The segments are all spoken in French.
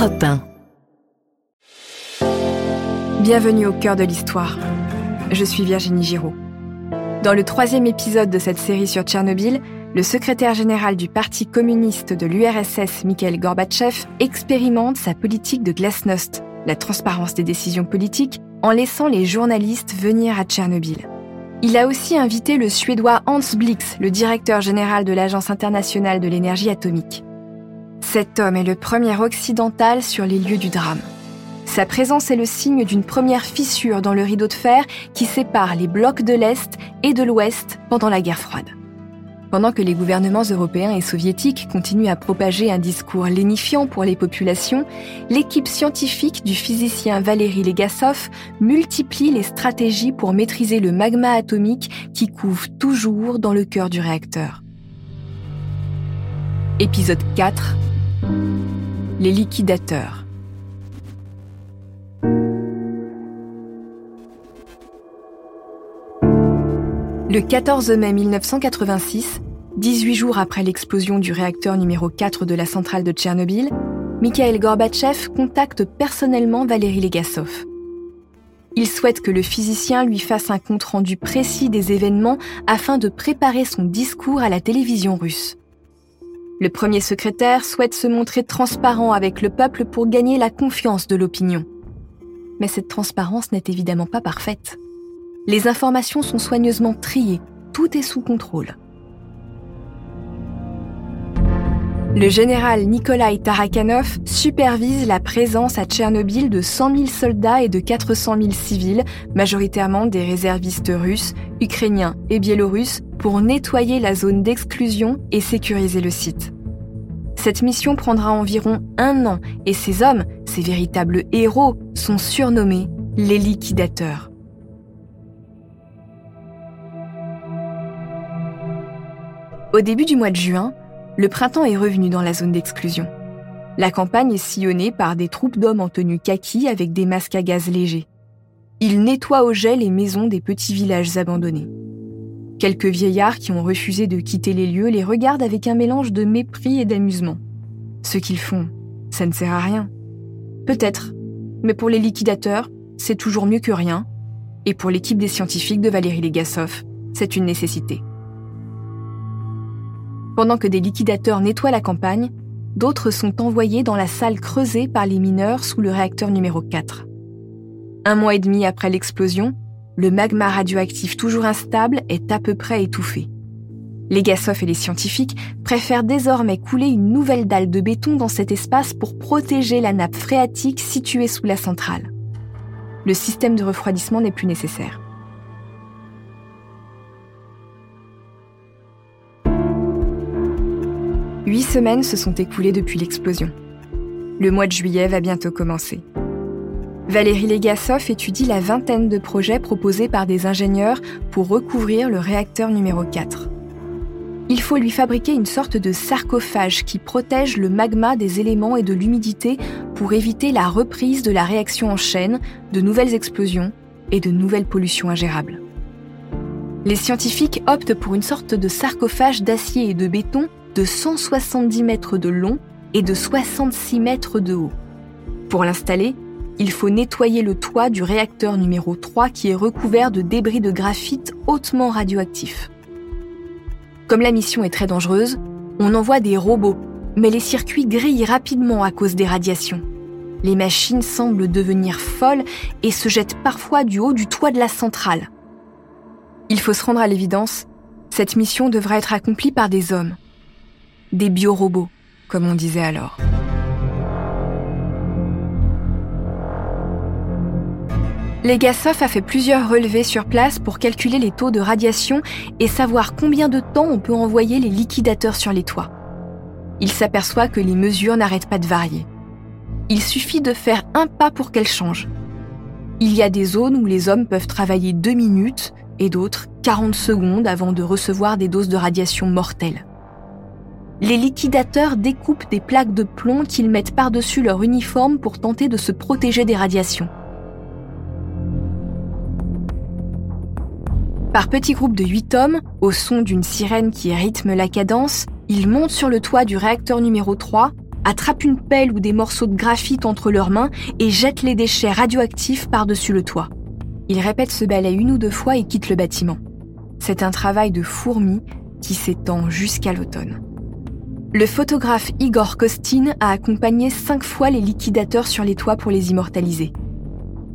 Europe 1. Bienvenue au cœur de l'histoire. Je suis Virginie Giraud. Dans le troisième épisode de cette série sur Tchernobyl, le secrétaire général du Parti communiste de l'URSS, Mikhail Gorbatchev, expérimente sa politique de glasnost, la transparence des décisions politiques, en laissant les journalistes venir à Tchernobyl. Il a aussi invité le Suédois Hans Blix, le directeur général de l'Agence internationale de l'énergie atomique. Cet homme est le premier occidental sur les lieux du drame. Sa présence est le signe d'une première fissure dans le rideau de fer qui sépare les blocs de l'Est et de l'Ouest pendant la guerre froide. Pendant que les gouvernements européens et soviétiques continuent à propager un discours lénifiant pour les populations, l'équipe scientifique du physicien Valéry Legasov multiplie les stratégies pour maîtriser le magma atomique qui couve toujours dans le cœur du réacteur. Épisode 4 Les liquidateurs. Le 14 mai 1986, 18 jours après l'explosion du réacteur numéro 4 de la centrale de Tchernobyl, Mikhail Gorbatchev contacte personnellement Valéry Legasov. Il souhaite que le physicien lui fasse un compte-rendu précis des événements afin de préparer son discours à la télévision russe. Le premier secrétaire souhaite se montrer transparent avec le peuple pour gagner la confiance de l'opinion. Mais cette transparence n'est évidemment pas parfaite. Les informations sont soigneusement triées, tout est sous contrôle. Le général Nikolai Tarakanov supervise la présence à Tchernobyl de 100 000 soldats et de 400 000 civils, majoritairement des réservistes russes, ukrainiens et biélorusses, pour nettoyer la zone d'exclusion et sécuriser le site. Cette mission prendra environ un an et ces hommes, ces véritables héros, sont surnommés les liquidateurs. Au début du mois de juin, le printemps est revenu dans la zone d'exclusion. La campagne est sillonnée par des troupes d'hommes en tenue kaki avec des masques à gaz légers. Ils nettoient au jet les maisons des petits villages abandonnés. Quelques vieillards qui ont refusé de quitter les lieux les regardent avec un mélange de mépris et d'amusement. Ce qu'ils font, ça ne sert à rien. Peut-être, mais pour les liquidateurs, c'est toujours mieux que rien, et pour l'équipe des scientifiques de Valérie Legasov, c'est une nécessité. Pendant que des liquidateurs nettoient la campagne, d'autres sont envoyés dans la salle creusée par les mineurs sous le réacteur numéro 4. Un mois et demi après l'explosion, le magma radioactif toujours instable est à peu près étouffé. Les Gassov et les scientifiques préfèrent désormais couler une nouvelle dalle de béton dans cet espace pour protéger la nappe phréatique située sous la centrale. Le système de refroidissement n'est plus nécessaire. Huit semaines se sont écoulées depuis l'explosion. Le mois de juillet va bientôt commencer. Valérie Legasov étudie la vingtaine de projets proposés par des ingénieurs pour recouvrir le réacteur numéro 4. Il faut lui fabriquer une sorte de sarcophage qui protège le magma des éléments et de l'humidité pour éviter la reprise de la réaction en chaîne, de nouvelles explosions et de nouvelles pollutions ingérables. Les scientifiques optent pour une sorte de sarcophage d'acier et de béton de 170 mètres de long et de 66 mètres de haut. Pour l'installer, il faut nettoyer le toit du réacteur numéro 3 qui est recouvert de débris de graphite hautement radioactifs. Comme la mission est très dangereuse, on envoie des robots, mais les circuits grillent rapidement à cause des radiations. Les machines semblent devenir folles et se jettent parfois du haut du toit de la centrale. Il faut se rendre à l'évidence, cette mission devra être accomplie par des hommes des biorobots, comme on disait alors. Legasov a fait plusieurs relevés sur place pour calculer les taux de radiation et savoir combien de temps on peut envoyer les liquidateurs sur les toits. Il s'aperçoit que les mesures n'arrêtent pas de varier. Il suffit de faire un pas pour qu'elles changent. Il y a des zones où les hommes peuvent travailler deux minutes et d'autres 40 secondes avant de recevoir des doses de radiation mortelles les liquidateurs découpent des plaques de plomb qu'ils mettent par-dessus leur uniforme pour tenter de se protéger des radiations. Par petits groupes de 8 hommes, au son d'une sirène qui rythme la cadence, ils montent sur le toit du réacteur numéro 3 attrapent une pelle ou des morceaux de graphite entre leurs mains et jettent les déchets radioactifs par-dessus le toit. Ils répètent ce balai une ou deux fois et quittent le bâtiment. C'est un travail de fourmi qui s'étend jusqu'à l'automne. Le photographe Igor Kostin a accompagné cinq fois les liquidateurs sur les toits pour les immortaliser.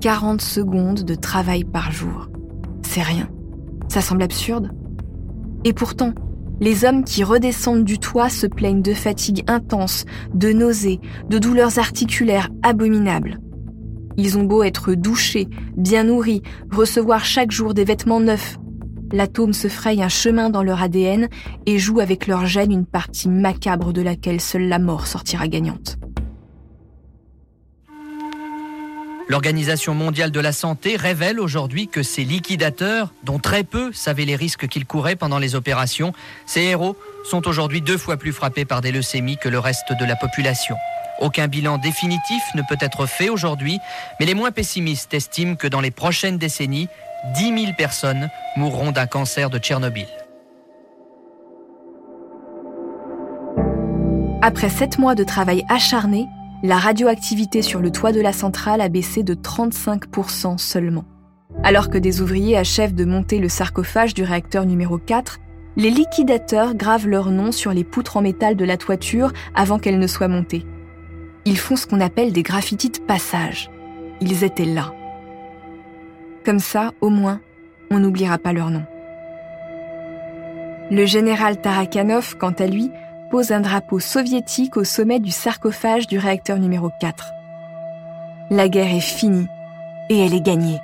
40 secondes de travail par jour. C'est rien. Ça semble absurde. Et pourtant, les hommes qui redescendent du toit se plaignent de fatigue intense, de nausées, de douleurs articulaires abominables. Ils ont beau être douchés, bien nourris, recevoir chaque jour des vêtements neufs. L'atome se fraye un chemin dans leur ADN et joue avec leur gène une partie macabre de laquelle seule la mort sortira gagnante. L'Organisation mondiale de la santé révèle aujourd'hui que ces liquidateurs, dont très peu savaient les risques qu'ils couraient pendant les opérations, ces héros sont aujourd'hui deux fois plus frappés par des leucémies que le reste de la population. Aucun bilan définitif ne peut être fait aujourd'hui, mais les moins pessimistes estiment que dans les prochaines décennies, 10 000 personnes mourront d'un cancer de Tchernobyl. Après sept mois de travail acharné, la radioactivité sur le toit de la centrale a baissé de 35% seulement. Alors que des ouvriers achèvent de monter le sarcophage du réacteur numéro 4, les liquidateurs gravent leur nom sur les poutres en métal de la toiture avant qu'elles ne soient montées. Ils font ce qu'on appelle des graffitis de passage. Ils étaient là. Comme ça, au moins, on n'oubliera pas leur nom. Le général Tarakanov, quant à lui, pose un drapeau soviétique au sommet du sarcophage du réacteur numéro 4. La guerre est finie et elle est gagnée.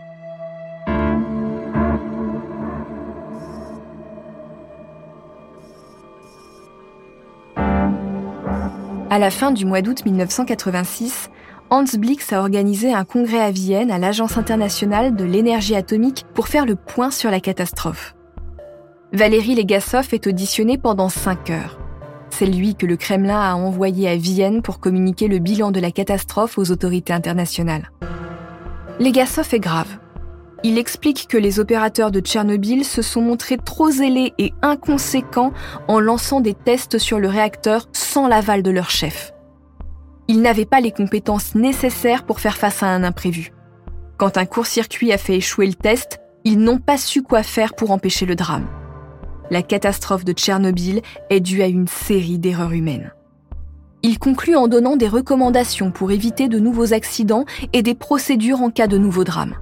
À la fin du mois d'août 1986, Hans Blix a organisé un congrès à Vienne à l'Agence internationale de l'énergie atomique pour faire le point sur la catastrophe. Valérie Legasov est auditionné pendant 5 heures. C'est lui que le Kremlin a envoyé à Vienne pour communiquer le bilan de la catastrophe aux autorités internationales. Legasov est grave. Il explique que les opérateurs de Tchernobyl se sont montrés trop zélés et inconséquents en lançant des tests sur le réacteur sans l'aval de leur chef. Ils n'avaient pas les compétences nécessaires pour faire face à un imprévu. Quand un court-circuit a fait échouer le test, ils n'ont pas su quoi faire pour empêcher le drame la catastrophe de Tchernobyl est due à une série d'erreurs humaines. Il conclut en donnant des recommandations pour éviter de nouveaux accidents et des procédures en cas de nouveaux drames.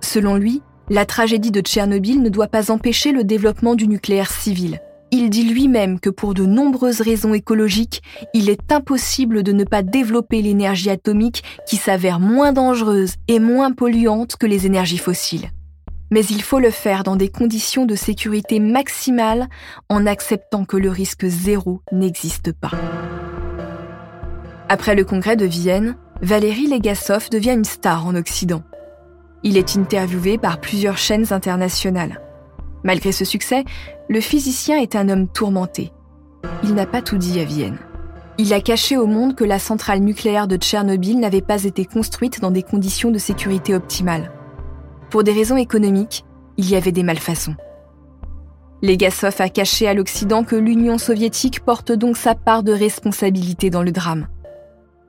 Selon lui, la tragédie de Tchernobyl ne doit pas empêcher le développement du nucléaire civil. Il dit lui-même que pour de nombreuses raisons écologiques, il est impossible de ne pas développer l'énergie atomique qui s'avère moins dangereuse et moins polluante que les énergies fossiles mais il faut le faire dans des conditions de sécurité maximale en acceptant que le risque zéro n'existe pas. Après le congrès de Vienne, Valéry Legasov devient une star en Occident. Il est interviewé par plusieurs chaînes internationales. Malgré ce succès, le physicien est un homme tourmenté. Il n'a pas tout dit à Vienne. Il a caché au monde que la centrale nucléaire de Tchernobyl n'avait pas été construite dans des conditions de sécurité optimales. Pour des raisons économiques, il y avait des malfaçons. Legasov a caché à l'Occident que l'Union soviétique porte donc sa part de responsabilité dans le drame.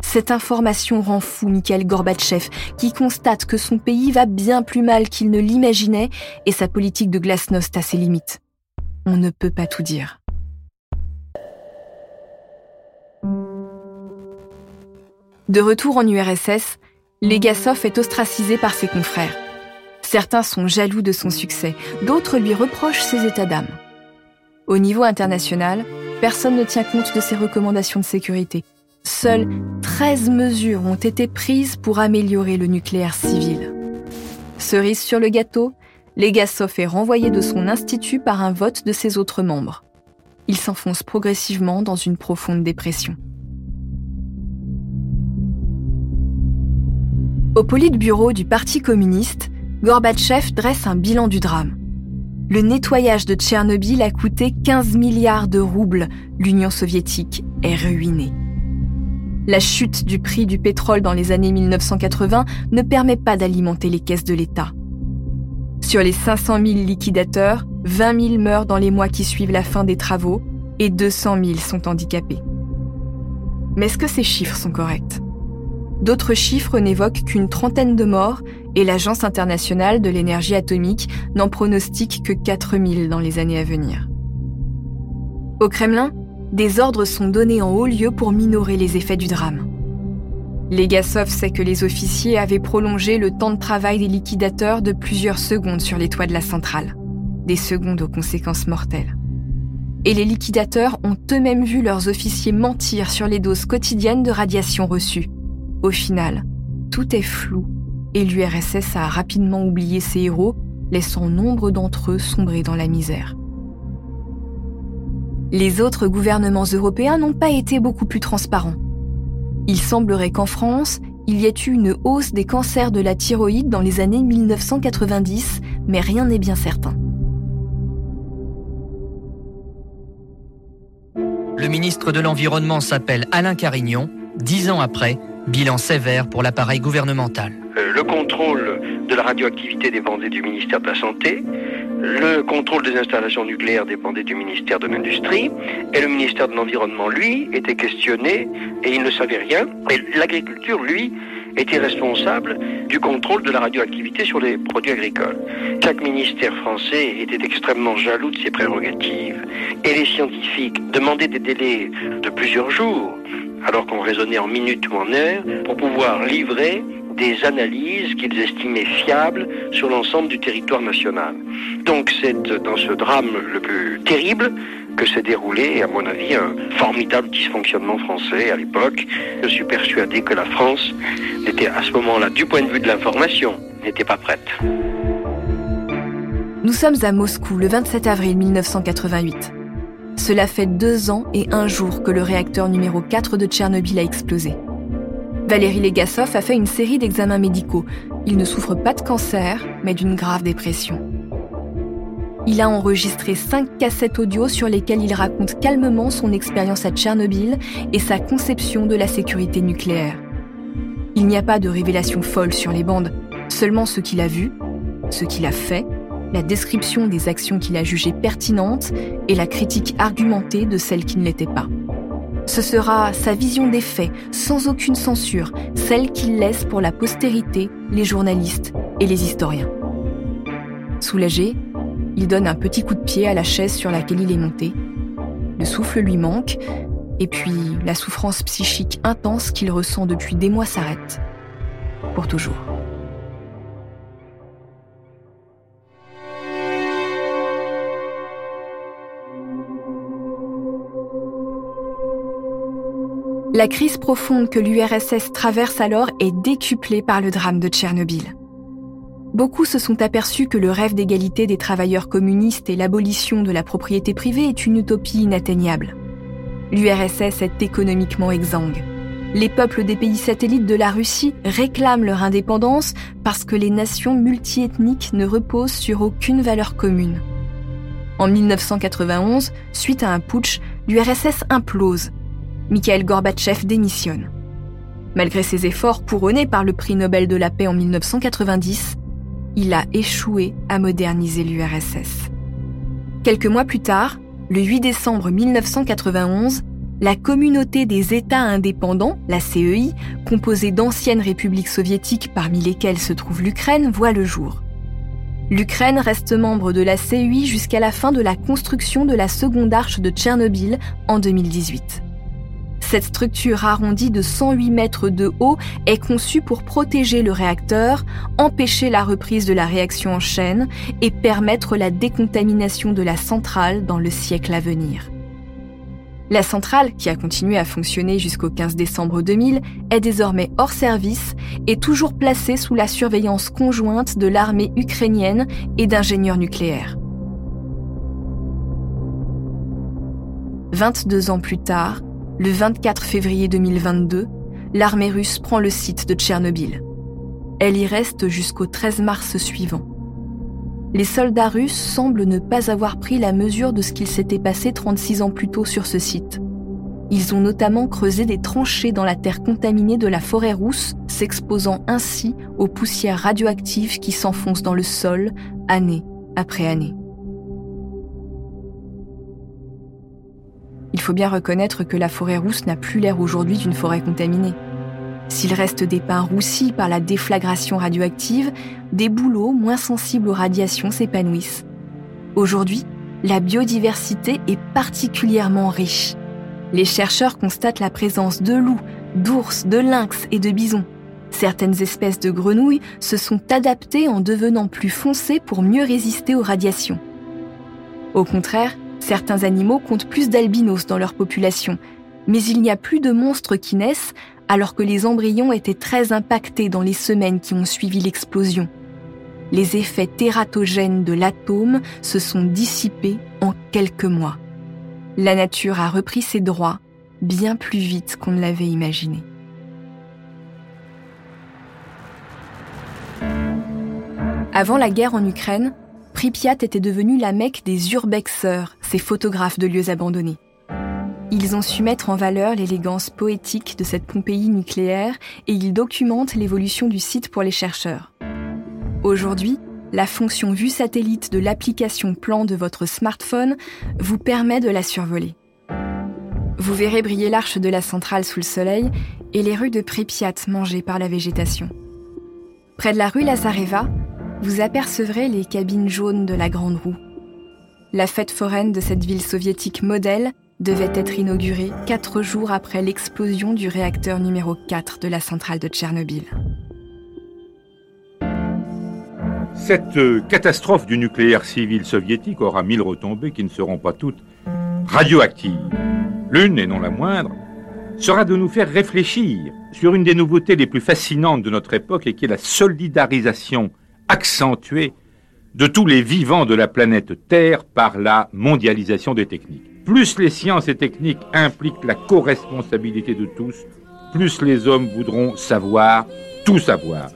Cette information rend fou Mikhail Gorbatchev, qui constate que son pays va bien plus mal qu'il ne l'imaginait et sa politique de glasnost a ses limites. On ne peut pas tout dire. De retour en URSS, Legasov est ostracisé par ses confrères. Certains sont jaloux de son succès, d'autres lui reprochent ses états d'âme. Au niveau international, personne ne tient compte de ses recommandations de sécurité. Seules 13 mesures ont été prises pour améliorer le nucléaire civil. Cerise sur le gâteau, Legasov est renvoyé de son institut par un vote de ses autres membres. Il s'enfonce progressivement dans une profonde dépression. Au Politburo du Parti communiste, Gorbatchev dresse un bilan du drame. Le nettoyage de Tchernobyl a coûté 15 milliards de roubles. L'Union soviétique est ruinée. La chute du prix du pétrole dans les années 1980 ne permet pas d'alimenter les caisses de l'État. Sur les 500 000 liquidateurs, 20 000 meurent dans les mois qui suivent la fin des travaux et 200 000 sont handicapés. Mais est-ce que ces chiffres sont corrects? D'autres chiffres n'évoquent qu'une trentaine de morts et l'Agence internationale de l'énergie atomique n'en pronostique que 4000 dans les années à venir. Au Kremlin, des ordres sont donnés en haut lieu pour minorer les effets du drame. Legasov sait que les officiers avaient prolongé le temps de travail des liquidateurs de plusieurs secondes sur les toits de la centrale, des secondes aux conséquences mortelles. Et les liquidateurs ont eux-mêmes vu leurs officiers mentir sur les doses quotidiennes de radiation reçues, au final, tout est flou et l'URSS a rapidement oublié ses héros, laissant nombre d'entre eux sombrer dans la misère. Les autres gouvernements européens n'ont pas été beaucoup plus transparents. Il semblerait qu'en France, il y ait eu une hausse des cancers de la thyroïde dans les années 1990, mais rien n'est bien certain. Le ministre de l'Environnement s'appelle Alain Carignon. Dix ans après, Bilan sévère pour l'appareil gouvernemental. Euh, le contrôle de la radioactivité dépendait du ministère de la Santé. Le contrôle des installations nucléaires dépendait du ministère de l'Industrie. Et le ministère de l'Environnement, lui, était questionné et il ne savait rien. Et l'agriculture, lui, était responsable du contrôle de la radioactivité sur les produits agricoles. Chaque ministère français était extrêmement jaloux de ses prérogatives et les scientifiques demandaient des délais de plusieurs jours alors qu'on raisonnait en minutes ou en heures, pour pouvoir livrer des analyses qu'ils estimaient fiables sur l'ensemble du territoire national. Donc c'est dans ce drame le plus terrible que s'est déroulé, à mon avis, un formidable dysfonctionnement français à l'époque. Je suis persuadé que la France n'était à ce moment-là, du point de vue de l'information, n'était pas prête. Nous sommes à Moscou le 27 avril 1988. Cela fait deux ans et un jour que le réacteur numéro 4 de Tchernobyl a explosé. Valérie Legasov a fait une série d'examens médicaux. Il ne souffre pas de cancer, mais d'une grave dépression. Il a enregistré cinq cassettes audio sur lesquelles il raconte calmement son expérience à Tchernobyl et sa conception de la sécurité nucléaire. Il n'y a pas de révélation folle sur les bandes, seulement ce qu'il a vu, ce qu'il a fait la description des actions qu'il a jugées pertinentes et la critique argumentée de celles qui ne l'étaient pas. Ce sera sa vision des faits, sans aucune censure, celle qu'il laisse pour la postérité, les journalistes et les historiens. Soulagé, il donne un petit coup de pied à la chaise sur laquelle il est monté. Le souffle lui manque, et puis la souffrance psychique intense qu'il ressent depuis des mois s'arrête. Pour toujours. La crise profonde que l'URSS traverse alors est décuplée par le drame de Tchernobyl. Beaucoup se sont aperçus que le rêve d'égalité des travailleurs communistes et l'abolition de la propriété privée est une utopie inatteignable. L'URSS est économiquement exsangue. Les peuples des pays satellites de la Russie réclament leur indépendance parce que les nations multiethniques ne reposent sur aucune valeur commune. En 1991, suite à un putsch, l'URSS implose Mikhail Gorbatchev démissionne. Malgré ses efforts couronnés par le prix Nobel de la paix en 1990, il a échoué à moderniser l'URSS. Quelques mois plus tard, le 8 décembre 1991, la communauté des États indépendants, la CEI, composée d'anciennes républiques soviétiques parmi lesquelles se trouve l'Ukraine, voit le jour. L'Ukraine reste membre de la CEI jusqu'à la fin de la construction de la seconde arche de Tchernobyl en 2018. Cette structure arrondie de 108 mètres de haut est conçue pour protéger le réacteur, empêcher la reprise de la réaction en chaîne et permettre la décontamination de la centrale dans le siècle à venir. La centrale, qui a continué à fonctionner jusqu'au 15 décembre 2000, est désormais hors service et toujours placée sous la surveillance conjointe de l'armée ukrainienne et d'ingénieurs nucléaires. 22 ans plus tard, le 24 février 2022, l'armée russe prend le site de Tchernobyl. Elle y reste jusqu'au 13 mars suivant. Les soldats russes semblent ne pas avoir pris la mesure de ce qu'il s'était passé 36 ans plus tôt sur ce site. Ils ont notamment creusé des tranchées dans la terre contaminée de la forêt rousse, s'exposant ainsi aux poussières radioactives qui s'enfoncent dans le sol année après année. Il faut bien reconnaître que la forêt rousse n'a plus l'air aujourd'hui d'une forêt contaminée. S'il reste des pins roussis par la déflagration radioactive, des bouleaux moins sensibles aux radiations s'épanouissent. Aujourd'hui, la biodiversité est particulièrement riche. Les chercheurs constatent la présence de loups, d'ours, de lynx et de bisons. Certaines espèces de grenouilles se sont adaptées en devenant plus foncées pour mieux résister aux radiations. Au contraire, certains animaux comptent plus d'albinos dans leur population, mais il n'y a plus de monstres qui naissent alors que les embryons étaient très impactés dans les semaines qui ont suivi l'explosion. Les effets tératogènes de l'atome se sont dissipés en quelques mois. La nature a repris ses droits bien plus vite qu'on ne l'avait imaginé. Avant la guerre en Ukraine, Pripyat était devenue la mecque des urbexeurs, ces photographes de lieux abandonnés. Ils ont su mettre en valeur l'élégance poétique de cette Pompéi nucléaire et ils documentent l'évolution du site pour les chercheurs. Aujourd'hui, la fonction vue satellite de l'application plan de votre smartphone vous permet de la survoler. Vous verrez briller l'arche de la centrale sous le soleil et les rues de Pripyat mangées par la végétation. Près de la rue Lazareva, vous apercevrez les cabines jaunes de la Grande Roue. La fête foraine de cette ville soviétique modèle devait être inaugurée quatre jours après l'explosion du réacteur numéro 4 de la centrale de Tchernobyl. Cette euh, catastrophe du nucléaire civil soviétique aura mille retombées qui ne seront pas toutes radioactives. L'une, et non la moindre, sera de nous faire réfléchir sur une des nouveautés les plus fascinantes de notre époque et qui est la solidarisation accentuée de tous les vivants de la planète Terre par la mondialisation des techniques. Plus les sciences et techniques impliquent la co-responsabilité de tous, plus les hommes voudront savoir, tout savoir.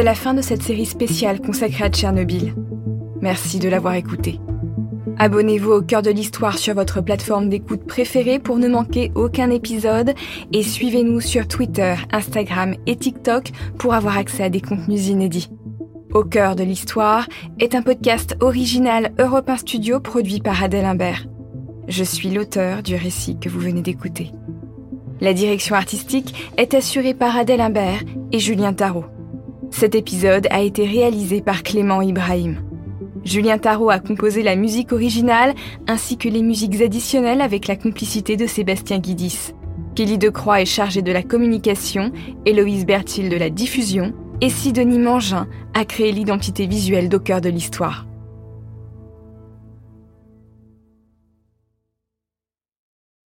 C'est la fin de cette série spéciale consacrée à Tchernobyl. Merci de l'avoir écouté. Abonnez-vous au cœur de l'histoire sur votre plateforme d'écoute préférée pour ne manquer aucun épisode et suivez-nous sur Twitter, Instagram et TikTok pour avoir accès à des contenus inédits. Au cœur de l'histoire est un podcast original Europe 1 Studio produit par Adèle Imbert. Je suis l'auteur du récit que vous venez d'écouter. La direction artistique est assurée par Adèle Imbert et Julien Tarot. Cet épisode a été réalisé par Clément Ibrahim. Julien Tarot a composé la musique originale ainsi que les musiques additionnelles avec la complicité de Sébastien Guidis. Kelly Decroix est chargée de la communication, Héloïse Bertil de la diffusion et Sidonie Mangin a créé l'identité visuelle d'au cœur de l'histoire.